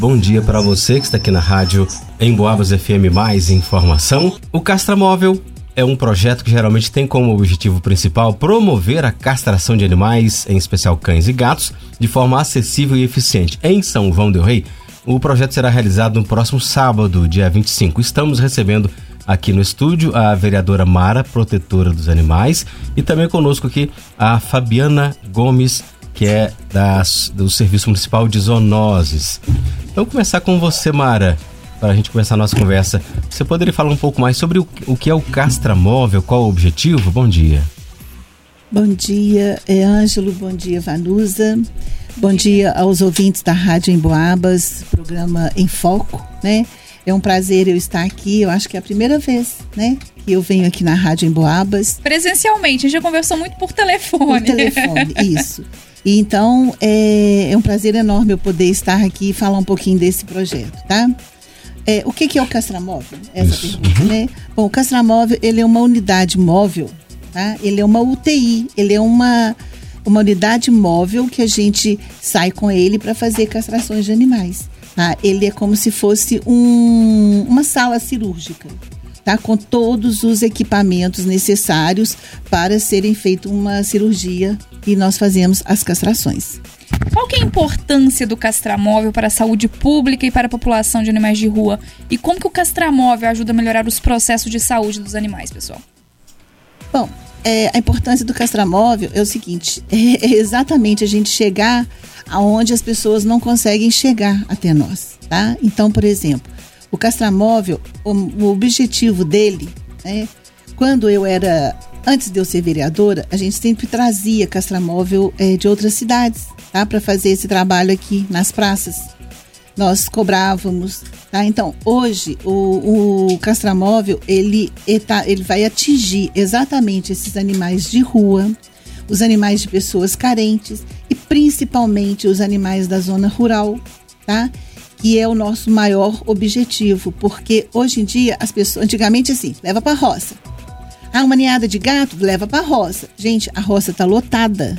Bom dia para você que está aqui na rádio em Boabas FM Mais Informação. O Castramóvel é um projeto que geralmente tem como objetivo principal promover a castração de animais, em especial cães e gatos, de forma acessível e eficiente. Em São João del Rei, o projeto será realizado no próximo sábado, dia 25. Estamos recebendo aqui no estúdio a vereadora Mara, protetora dos animais, e também conosco aqui a Fabiana Gomes, que é das, do Serviço Municipal de Zoonoses. Então, começar com você, Mara, para a gente começar a nossa conversa. Você poderia falar um pouco mais sobre o, o que é o castramóvel, qual o objetivo? Bom dia. Bom dia, é Ângelo, bom dia, Vanusa. Bom dia aos ouvintes da Rádio Emboabas, programa Em Foco, né? É um prazer eu estar aqui. Eu acho que é a primeira vez, né? Que eu venho aqui na Rádio Emboabas. Presencialmente, a gente já conversou muito por telefone. Por telefone, isso. E então é, é, um prazer enorme eu poder estar aqui e falar um pouquinho desse projeto, tá? É, o que, que é o castramóvel? Essa Isso. pergunta, uhum. né? Bom, o castramóvel ele é uma unidade móvel, tá? Ele é uma UTI, ele é uma uma unidade móvel que a gente sai com ele para fazer castrações de animais. Tá? Ele é como se fosse um, uma sala cirúrgica. Tá, com todos os equipamentos necessários para serem feita uma cirurgia e nós fazemos as castrações. Qual que é a importância do castramóvel para a saúde pública e para a população de animais de rua? E como que o castramóvel ajuda a melhorar os processos de saúde dos animais, pessoal? Bom, é, a importância do castramóvel é o seguinte: é, é exatamente a gente chegar aonde as pessoas não conseguem chegar até nós, tá? Então, por exemplo, o castramóvel, o, o objetivo dele, né? Quando eu era, antes de eu ser vereadora, a gente sempre trazia castramóvel é, de outras cidades, tá? Para fazer esse trabalho aqui nas praças. Nós cobrávamos, tá? Então, hoje, o, o castramóvel, ele, ele, tá, ele vai atingir exatamente esses animais de rua, os animais de pessoas carentes e principalmente os animais da zona rural, tá? Que é o nosso maior objetivo, porque hoje em dia as pessoas, antigamente assim, leva para roça. Ah, uma ninhada de gato, leva para roça. Gente, a roça tá lotada.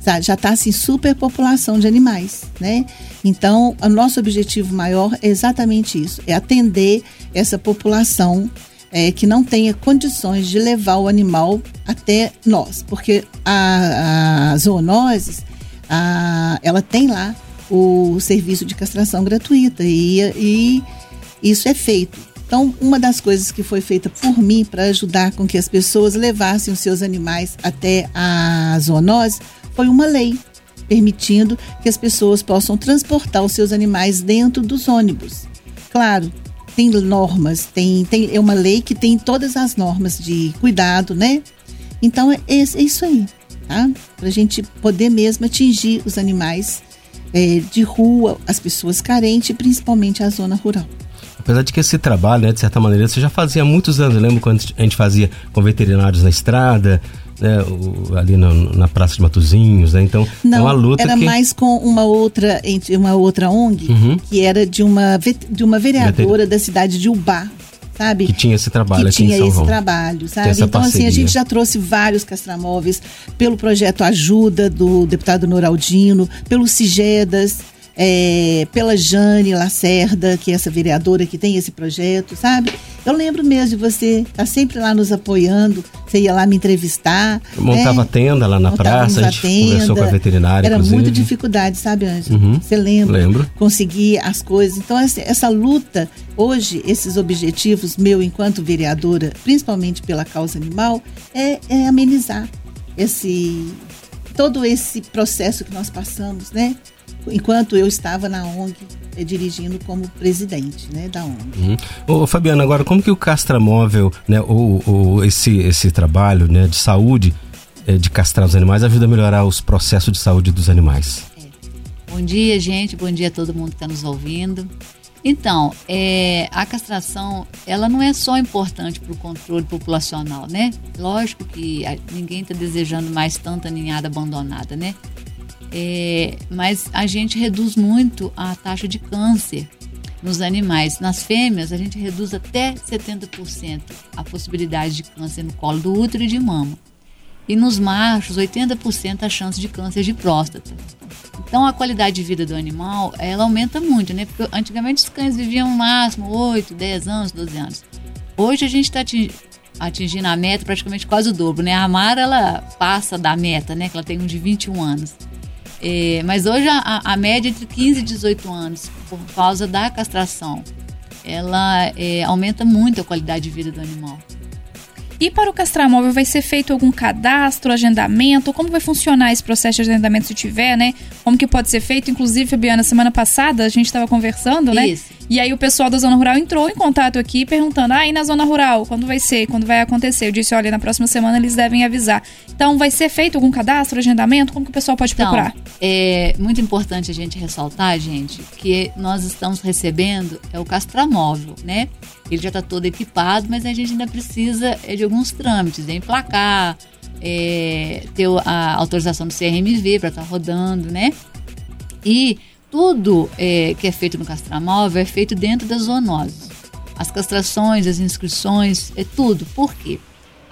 Sabe? Já está assim superpopulação de animais, né? Então, o nosso objetivo maior é exatamente isso, é atender essa população é, que não tenha condições de levar o animal até nós, porque a, a zoonoses, a, ela tem lá o serviço de castração gratuita e, e isso é feito. Então, uma das coisas que foi feita por mim para ajudar com que as pessoas levassem os seus animais até a zoonose foi uma lei permitindo que as pessoas possam transportar os seus animais dentro dos ônibus. Claro, tem normas, tem, tem é uma lei que tem todas as normas de cuidado, né? Então é, é isso aí, tá? Para a gente poder mesmo atingir os animais é, de rua, as pessoas carentes, principalmente a zona rural. Apesar de que esse trabalho, né, de certa maneira, você já fazia há muitos anos. Eu lembro quando a gente fazia com veterinários na estrada, né, o, ali no, na Praça de Matozinhos, né? Então, Não, é uma luta era que... mais com uma outra, uma outra ONG, uhum. que era de uma, de uma vereadora da cidade de Ubá, sabe? Que tinha esse trabalho que aqui tinha em São esse João. trabalho, sabe? Então, parceria. assim, a gente já trouxe vários castramóveis pelo projeto Ajuda do deputado Noraldino, pelo Sigedas, é, pela Jane Lacerda, que é essa vereadora que tem esse projeto, sabe? Eu lembro mesmo de você estar tá sempre lá nos apoiando, você ia lá me entrevistar. Eu montava né? tenda lá na praça, a gente tenda. conversou com a veterinária, Era inclusive. muita dificuldade, sabe, Ângela? Uhum, você lembra? Lembro. Conseguir as coisas. Então, essa, essa luta, hoje, esses objetivos meu enquanto vereadora, principalmente pela causa animal, é, é amenizar esse todo esse processo que nós passamos, né? Enquanto eu estava na ONG eh, dirigindo como presidente né, da ONG. Uhum. Ô, Fabiana, agora como que o castramóvel, né, ou, ou esse, esse trabalho né, de saúde é, de castrar os animais ajuda a melhorar os processos de saúde dos animais? É. Bom dia, gente. Bom dia a todo mundo que está nos ouvindo. Então, é, a castração, ela não é só importante para o controle populacional, né? Lógico que ninguém está desejando mais tanta ninhada abandonada, né? É, mas a gente reduz muito a taxa de câncer nos animais. Nas fêmeas, a gente reduz até 70% a possibilidade de câncer no colo do útero e de mama. E nos machos, 80% a chance de câncer de próstata. Então a qualidade de vida do animal, ela aumenta muito, né? Porque antigamente os cães viviam no máximo 8, 10 anos, 12 anos. Hoje a gente está atingindo a meta praticamente quase o dobro, né? A Mara, ela passa da meta, né? Que ela tem um de 21 anos. É, mas hoje a, a, média é entre 15 e 18 anos, por causa da castração, ela é, aumenta muito a qualidade de vida do animal. E para o castramóvel vai ser feito algum cadastro, agendamento? Como vai funcionar esse processo de agendamento se tiver, né? Como que pode ser feito? Inclusive, Fabiana, semana passada a gente estava conversando, né? Isso. E aí o pessoal da Zona Rural entrou em contato aqui perguntando: ah, e na Zona Rural, quando vai ser? Quando vai acontecer? Eu disse: olha, na próxima semana eles devem avisar. Então, vai ser feito algum cadastro, agendamento? Como que o pessoal pode então, procurar? É muito importante a gente ressaltar, gente, que nós estamos recebendo é o castramóvel, né? Ele já está todo equipado, mas a gente ainda precisa é, de alguns trâmites, é emplacar, é, ter a autorização do CRMV para estar tá rodando, né? E tudo é, que é feito no castramóvel é feito dentro das zoonoses. As castrações, as inscrições, é tudo. Por quê?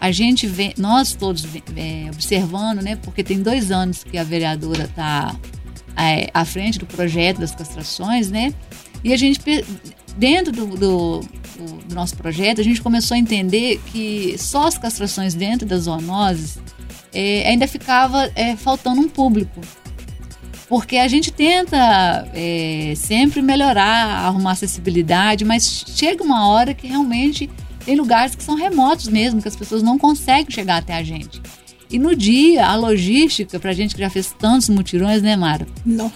A gente vê, nós todos é, observando, né? Porque tem dois anos que a vereadora está é, à frente do projeto das castrações, né? E a gente, dentro do, do, do, nosso projeto, a gente começou a entender que só as castrações dentro das zoonoses é, ainda ficava é, faltando um público porque a gente tenta é, sempre melhorar, arrumar acessibilidade, mas chega uma hora que realmente tem lugares que são remotos mesmo, que as pessoas não conseguem chegar até a gente. E no dia, a logística, pra gente que já fez tantos mutirões, né, Mara? Não.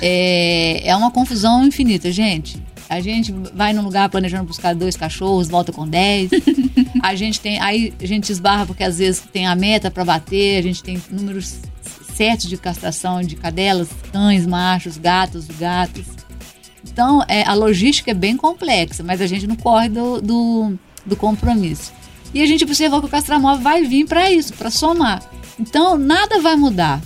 É, é uma confusão infinita, gente. A gente vai num lugar planejando buscar dois cachorros, volta com dez. a gente tem. Aí a gente esbarra porque às vezes tem a meta para bater, a gente tem números certos de castração de cadelas, cães, machos, gatos, gatos. Então, é, a logística é bem complexa, mas a gente não corre do, do, do compromisso. E a gente observou que o castramóvel vai vir para isso, para somar. Então, nada vai mudar.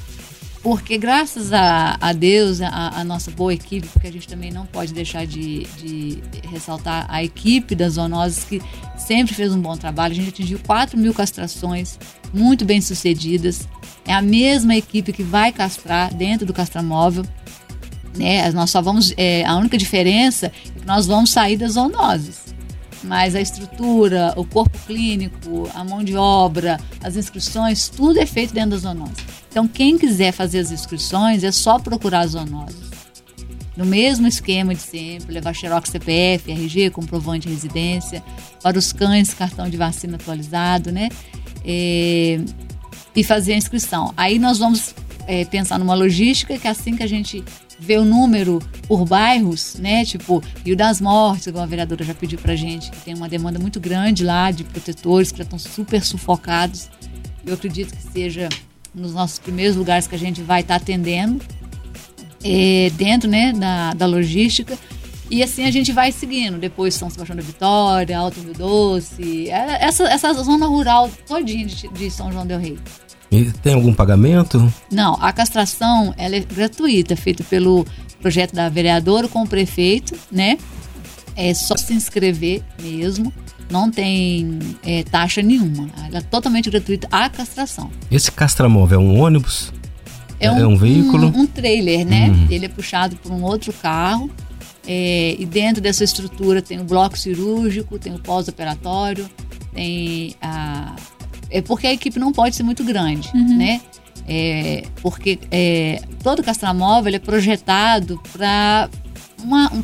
Porque graças a, a Deus, a, a, nossa boa equipe, porque a gente também não pode deixar de, de ressaltar a equipe das zoonoses que sempre fez um bom trabalho. A gente atingiu 4 mil castrações muito bem sucedidas. É a mesma equipe que vai castrar dentro do castramóvel. Né? Nós só vamos. É, a única diferença é que nós vamos sair das zoonoses mas a estrutura, o corpo clínico, a mão de obra, as inscrições, tudo é feito dentro da zoonose. Então, quem quiser fazer as inscrições é só procurar a zoonose. No mesmo esquema de sempre, levar xerox CPF, RG, comprovante de residência, para os cães, cartão de vacina atualizado, né? É, e fazer a inscrição. Aí nós vamos é, pensar numa logística que assim que a gente vê o número por bairros, né? Tipo, Rio das Mortes, como a vereadora já pediu pra gente, que tem uma demanda muito grande lá de protetores que já estão super sufocados. Eu acredito que seja nos nossos primeiros lugares que a gente vai estar tá atendendo, é, dentro né, da, da logística. E assim a gente vai seguindo. Depois São Sebastião da Vitória, Alto Rio Doce, é, essa, essa zona rural todinha de, de São João del Rei. E tem algum pagamento? Não, a castração ela é gratuita, feita pelo projeto da vereadora com o prefeito, né? É só se inscrever mesmo não tem é, taxa nenhuma. Ela é totalmente gratuita a castração. Esse castramóvel é um ônibus? É, é um, é um veículo? Um, um, trailer, né? Uhum. Ele é puxado por um outro carro. É, e dentro dessa estrutura tem o bloco cirúrgico, tem o pós-operatório, tem a. É porque a equipe não pode ser muito grande, uhum. né? É, porque é, todo castramóvel é projetado para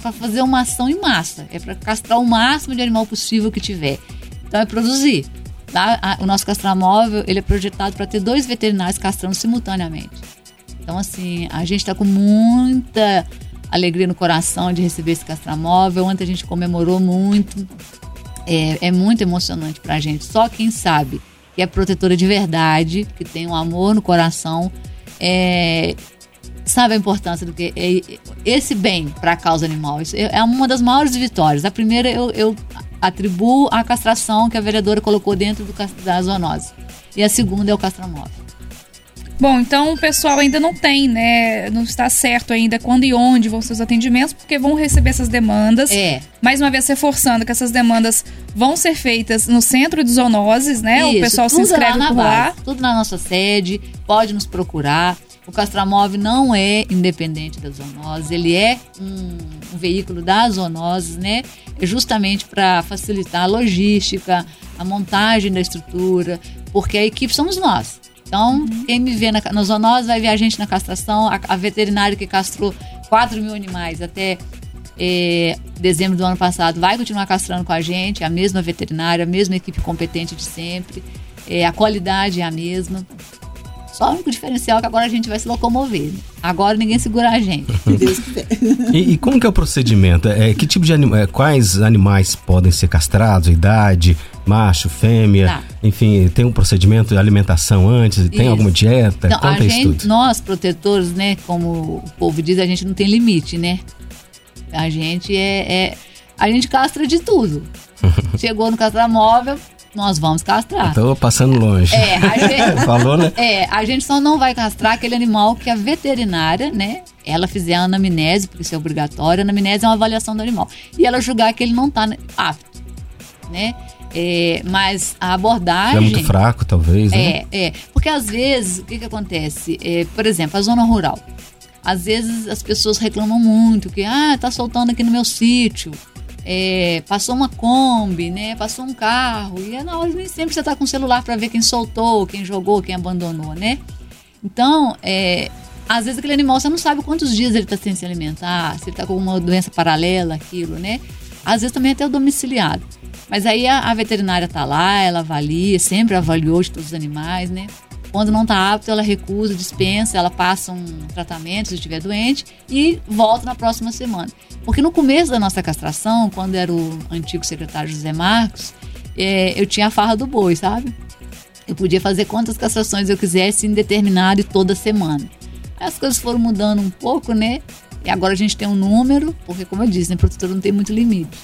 para fazer uma ação em massa, é para castrar o máximo de animal possível que tiver. Então é produzir. Tá? O nosso castramóvel ele é projetado para ter dois veterinários castrando simultaneamente. Então assim a gente está com muita alegria no coração de receber esse castramóvel. Ontem a gente comemorou muito. É, é muito emocionante para a gente. Só quem sabe que é protetora de verdade, que tem um amor no coração, é, sabe a importância do que é esse bem para a causa animal. Isso é, é uma das maiores vitórias. A primeira eu, eu atribuo à castração que a vereadora colocou dentro do, da zoonose. E a segunda é o castramóvel. Bom, então o pessoal ainda não tem, né? Não está certo ainda quando e onde vão ser os atendimentos, porque vão receber essas demandas. É. Mais uma vez reforçando que essas demandas vão ser feitas no centro de zoonoses, né? Isso, o pessoal se inscreve lá por lá. base, Tudo na nossa sede, pode nos procurar. O Castramove não é independente da zoonose, ele é um, um veículo das zoonoses, né? É justamente para facilitar a logística, a montagem da estrutura, porque a equipe somos nós. Então, quem me vê na, na zoonose vai ver a gente na castração, a, a veterinária que castrou 4 mil animais até eh, dezembro do ano passado vai continuar castrando com a gente, a mesma veterinária, a mesma equipe competente de sempre, eh, a qualidade é a mesma. Só o único diferencial é que agora a gente vai se locomover. né? Agora ninguém segura a gente. Deus quiser. E, e como que é o procedimento? É, que tipo de anima, é, quais animais podem ser castrados? Idade, macho, fêmea? Tá. Enfim, tem um procedimento de alimentação antes? Tem Isso. alguma dieta? Então, a Conta isso gente, tudo. nós protetores, né, como o povo diz, a gente não tem limite, né? A gente é, é- a gente castra de tudo. Chegou no castramóvel, nós vamos castrar. Tô passando longe. É, a gente, Falou, né? é, a gente só não vai castrar aquele animal que a veterinária, né? Ela fizer a anamnese, porque isso é obrigatório. A anamnese é uma avaliação do animal. E ela julgar que ele não está apto, né? É, mas a É abordagem. muito fraco, talvez, né? É, é. Porque às vezes, o que, que acontece? É, por exemplo, a zona rural. Às vezes as pessoas reclamam muito que, ah, tá soltando aqui no meu sítio. É, passou uma Kombi, né? Passou um carro. E é na hora nem sempre você tá com o celular para ver quem soltou, quem jogou, quem abandonou, né? Então, é, às vezes aquele animal você não sabe quantos dias ele está sem se alimentar, se ele está com alguma doença paralela, aquilo, né? Às vezes também até o domiciliado. Mas aí a, a veterinária tá lá, ela avalia, sempre avaliou de todos os animais, né? Quando não tá apto, ela recusa, dispensa, ela passa um tratamento se estiver doente e volta na próxima semana. Porque no começo da nossa castração, quando era o antigo secretário José Marcos, é, eu tinha a farra do boi, sabe? Eu podia fazer quantas castrações eu quisesse em determinado e toda semana. Aí as coisas foram mudando um pouco, né? E agora a gente tem um número, porque como eu disse, né, protetor não tem muito limite.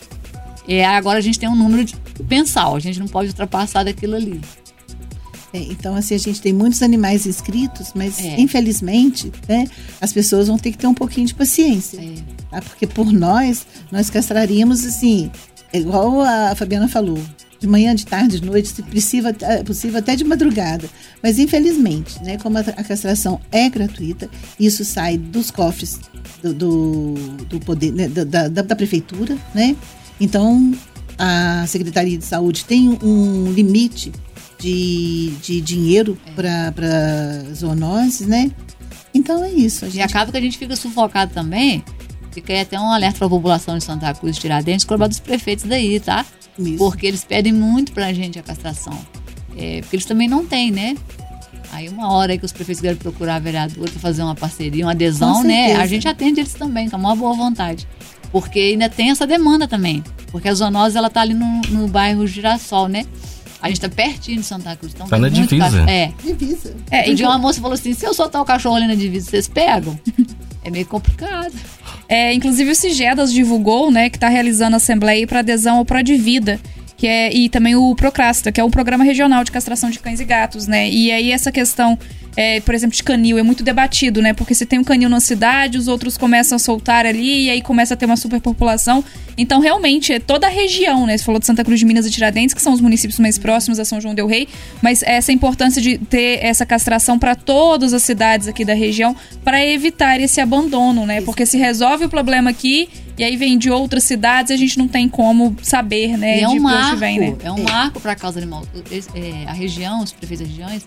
E agora a gente tem um número de mensal, a gente não pode ultrapassar daquilo ali. É, então, assim, a gente tem muitos animais inscritos, mas É. infelizmente, né, as pessoas vão ter que ter um pouquinho de paciência. É. tá? Porque por nós, nós castraríamos assim, igual a Fabiana falou, de manhã, de tarde, de noite, se possível, é possível até de madrugada. Mas infelizmente, né, como a, a castração é gratuita, isso sai dos cofres do, do, do poder, né, da, da, da prefeitura, né? Então a Secretaria de Saúde tem um limite de, de dinheiro para zoonoses, né? Então é isso. A E gente acaba que a gente fica sufocado também. Fica aí até um alerta para a população de Santa Cruz de Tiradentes, cobrar dos prefeitos daí, tá? Isso. Porque eles pedem muito pra gente a castração. É, porque eles também não têm, né? Aí uma hora aí que os prefeitos querem procurar a vereadora para fazer uma parceria, uma adesão, né? A gente atende eles também, com a maior boa vontade. Porque ainda tem essa demanda também. Porque a zoonose, ela tá ali no, no bairro Girassol, né? A gente tá pertinho de Santa Cruz. Então Tá tem na muito divisa. cachorro- É. divisa. É, Um dia inclu- uma moça falou assim: se eu soltar o cachorro ali na divisa, vocês pegam? É meio complicado. É, inclusive o Sigedas divulgou, né, que está realizando a assembleia para adesão ao Prodivida, que é e também o Procrasta, que é o programa regional de castração de cães e gatos, né? E aí essa questão, é, por exemplo, de canil é muito debatido, né? Porque se tem um canil na cidade, os outros começam a soltar ali e aí começa a ter uma superpopulação. Então, realmente, é toda a região, né? Você falou de Santa Cruz de Minas e Tiradentes, que são os municípios mais próximos a São João del Rei, mas essa importância de ter essa castração para todas as cidades aqui da região para evitar esse abandono, né? Porque se resolve o problema aqui e aí vem de outras cidades, a gente não tem como saber, né? E é de um onde marco, vem, né? é um marco para a causa animal. É, a região, os prefeitos das regiões,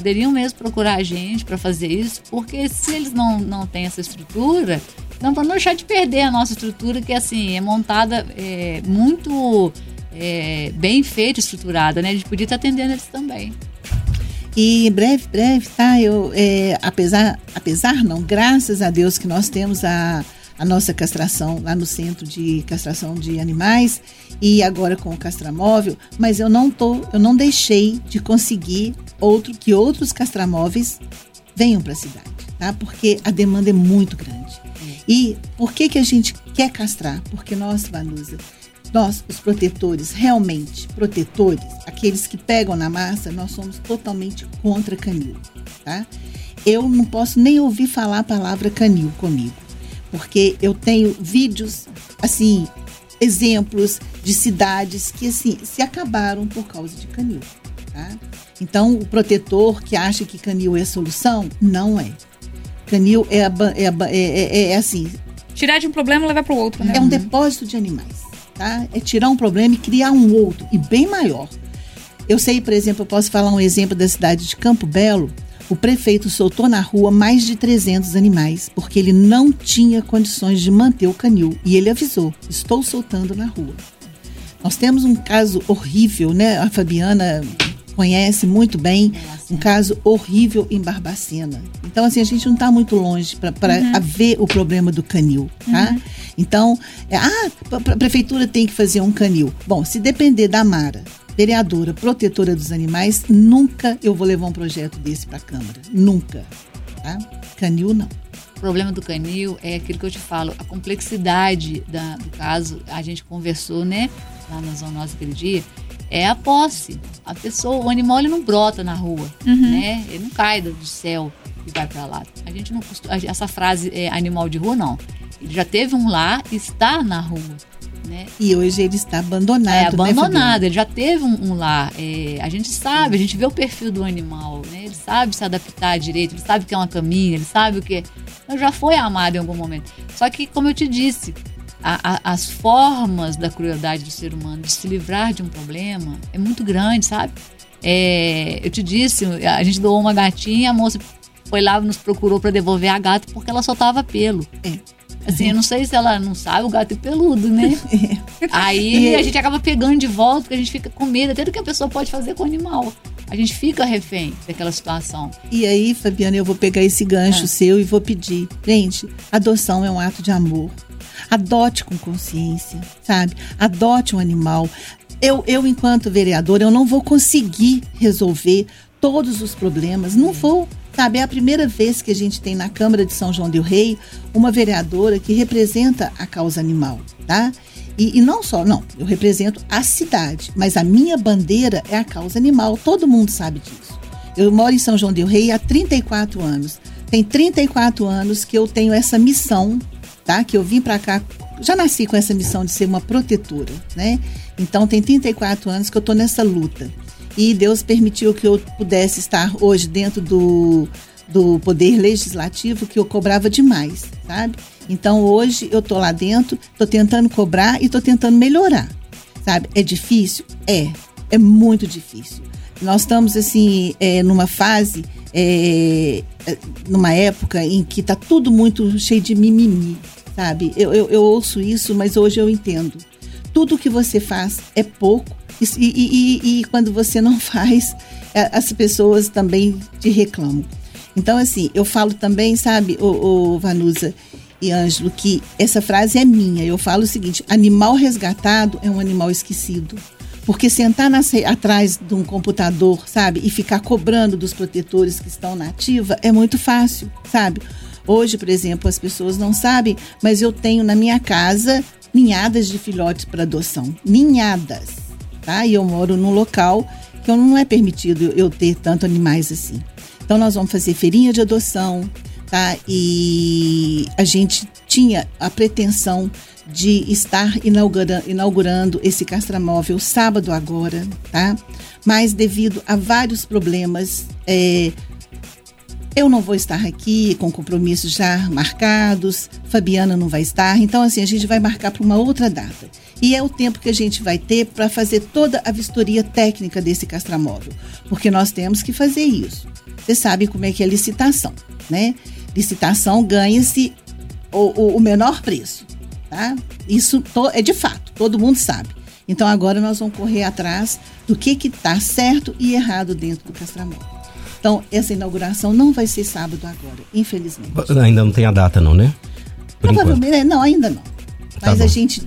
poderiam mesmo procurar a gente para fazer isso, porque se eles não, não têm essa estrutura, não para não deixar de perder a nossa estrutura, que assim, é montada é, muito é, bem feita, estruturada, né? A gente podia estar atendendo eles também. E breve, breve, tá? Eu, é, apesar, apesar não, graças a Deus que nós temos a, a nossa castração lá no centro de castração de animais e agora com o castramóvel, mas eu não tô, eu não deixei de conseguir outro que outros castramóveis venham para a cidade, tá? Porque a demanda é muito grande. E por que que a gente quer castrar? Porque nós, Vanusa, nós, os protetores, realmente protetores, aqueles que pegam na massa, nós somos totalmente contra canil, tá? Eu não posso nem ouvir falar a palavra canil comigo, porque eu tenho vídeos, assim, exemplos de cidades que, assim, se acabaram por causa de canil, tá? Então, o protetor que acha que canil é a solução, não é. Canil é, a, é, a, é, é, é assim. Tirar de um problema e levar para o outro, né? É um depósito de animais. Tá? É tirar um problema e criar um outro, e bem maior. Eu sei, por exemplo, eu posso falar um exemplo da cidade de Campo Belo. O prefeito soltou na rua mais de 300 animais, porque ele não tinha condições de manter o canil. E ele avisou: estou soltando na rua. Nós temos um caso horrível, né? A Fabiana conhece muito bem um caso horrível em Barbacena. Então, assim, a gente não está muito longe para uhum. ver o problema do canil, tá? Uhum. Então, é, ah, a prefeitura tem que fazer um canil. Bom, se depender da Mara, vereadora, protetora dos animais, nunca eu vou levar um projeto desse para a Câmara. Nunca. Tá? Canil, não. O problema do canil é aquilo que eu te falo, a complexidade da, do caso, a gente conversou, né, lá na zoonose aquele dia, é a posse. A pessoa, o animal ele não brota na rua, uhum. né? Ele não cai do céu e vai para lá. A gente não costuma, essa frase é animal de rua não. Ele já teve um lá, está na rua. Né? E hoje ele está abandonado. É né, abandonado, né, ele já teve um, um lar. É, a gente sabe, a gente vê o perfil do animal, né? Ele sabe se adaptar direito, ele sabe que é uma caminha, ele sabe o que. É. Então já foi amado em algum momento. Só que, como eu te disse, a, a, as formas da crueldade do ser humano de se livrar de um problema é muito grande, sabe? É, eu te disse, a gente doou uma gatinha, a moça foi lá nos procurou para devolver a gata porque ela soltava pelo. É. Assim, eu não sei se ela não sabe, o gato é peludo, né? Aí a gente acaba pegando de volta, porque a gente fica com medo até do que a pessoa pode fazer com o animal. A gente fica refém daquela situação. E aí, Fabiana, eu vou pegar esse gancho é. seu e vou pedir. Gente, adoção é um ato de amor. Adote com consciência, sabe? Adote um animal. Eu, eu enquanto vereador, eu não vou conseguir resolver todos os problemas. Não vou. Sabe, é a primeira vez que a gente tem na Câmara de São João del Rei uma vereadora que representa a causa animal, tá? E, e, não só, não, eu represento a cidade, mas a minha bandeira é a causa animal, todo mundo sabe disso. Eu moro em São João del Rei há 34 anos. Tem 34 anos que eu tenho essa missão, tá? Que eu vim para cá, já nasci com essa missão de ser uma protetora, né? Então tem 34 anos que eu tô nessa luta e Deus permitiu que eu pudesse estar hoje dentro do, do poder legislativo que eu cobrava demais, sabe? Então hoje eu tô lá dentro, tô tentando cobrar e tô tentando melhorar, sabe? É difícil? É, é muito difícil. Nós estamos assim é, numa fase, é, é numa época em que tá tudo muito cheio de mimimi, sabe? Eu, eu, eu ouço isso, mas hoje eu entendo. Tudo que você faz é pouco e, e, e, e quando você não faz, é, as pessoas também te reclamam. Então, assim, eu falo também, sabe, o, o Vanusa e Ângelo, que essa frase é minha. Eu falo o seguinte: animal resgatado é um animal esquecido. Porque sentar na, atrás de um computador, sabe, e ficar cobrando dos protetores que estão na ativa é muito fácil, sabe? Hoje, por exemplo, as pessoas não sabem, mas eu tenho na minha casa ninhadas de filhotes para adoção. Ninhadas tá? E eu moro num local que não é permitido eu ter tanto animais assim. Então nós vamos fazer feirinha de adoção, tá? E a gente tinha a pretensão de estar inaugurando, esse castramóvel sábado agora, tá? Mas devido a vários problemas, é, eu não vou estar aqui com compromissos já marcados, Fabiana não vai estar, então assim, a gente vai marcar para uma outra data. E é o tempo que a gente vai ter para fazer toda a vistoria técnica desse castramóvel, porque nós temos que fazer isso. Você sabe como é que é licitação, né? Licitação ganha-se o, o, menor preço, tá? Isso é de fato, todo mundo sabe. Então agora nós vamos correr atrás do que que está certo e errado dentro do castramóvel. Então, essa inauguração não vai ser sábado agora, infelizmente. Ainda não tem a data, não, né? Por Provavelmente, enquanto. não, ainda não. Tá Mas tá a gente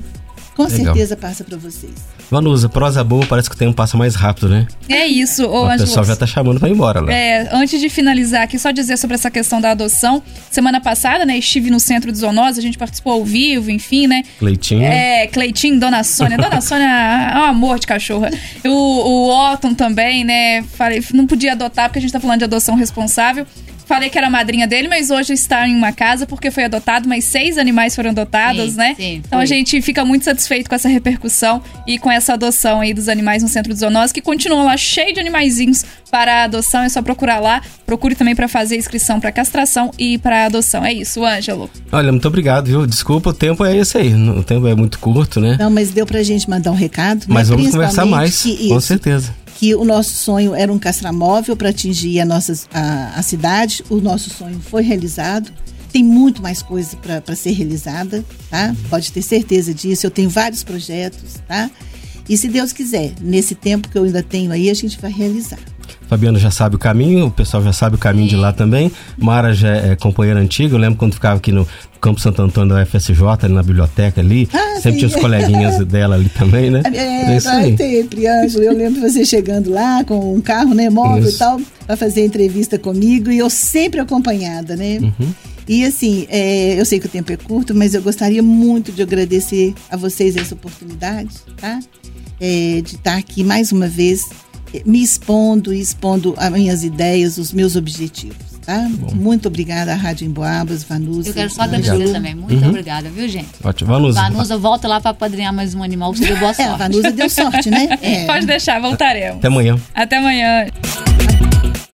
Com Legal. certeza passa para vocês. Vanusa, prosa boa, parece que o tempo passa mais rápido, né? É isso, ô o pessoal já tá chamando pra ir embora lá. É, antes de finalizar aqui, só dizer sobre essa questão da adoção. Semana passada, né, estive no centro de zoonose, a gente participou ao vivo, enfim, né? Cleitinho. É, Cleitinho, Dona Sônia. Dona Sônia é um amor de cachorra. O, o Otton também, né? Falei, não podia adotar porque a gente tá falando de adoção responsável. Falei que era madrinha dele, mas hoje está em uma casa porque foi adotado, mas seis animais foram adotados, Sim, né? sim, então a gente fica muito satisfeito com essa repercussão e com essa adoção aí dos animais no centro de zoonose, que continua lá cheio de animaizinhos para adoção. É só procurar lá. Procure também para fazer inscrição para castração e para adoção. É isso, Ângelo. Olha, muito obrigado, viu? Desculpa, o tempo é esse aí. O tempo é muito curto, né? Não, mas deu pra gente mandar um recado. Mas né? vamos conversar mais, que com certeza. Que o nosso sonho era um castramóvel para atingir a, nossa, a, a cidade. O nosso sonho foi realizado. Tem muito mais coisa para ser realizada, tá? Pode ter certeza disso. Eu tenho vários projetos, tá? E se Deus quiser, nesse tempo que eu ainda tenho aí, a gente vai realizar. Fabiano já sabe o caminho, o pessoal já sabe o caminho de lá também. Mara já é companheira antiga, eu lembro quando ficava aqui no Campo Santo Antônio da UFSJ, ali na biblioteca ali. Ah, sempre sim. tinha os coleguinhas dela ali também, né? É, isso vai aí. sempre, Ângelo. Eu lembro você chegando lá com um carro, né, móvel Isso. e tal, para fazer entrevista comigo e eu sempre acompanhada, né? Uhum. E assim, é, eu sei que o tempo é curto, mas eu gostaria muito de agradecer a vocês essa oportunidade, tá? É, de estar aqui mais uma vez me expondo e expondo as minhas ideias, os meus objetivos, tá? Muito obrigada à Rádio Emboabas, Vanusa. Eu quero só agradecer também. Muito Uhum. obrigada, viu, gente? Ótimo. Vanusa. Vanusa, volta lá para apadrinhar mais um animal que você deu boa É, sorte. Vanusa deu sorte, né? É. Pode deixar, voltaremos. Até amanhã. Até amanhã.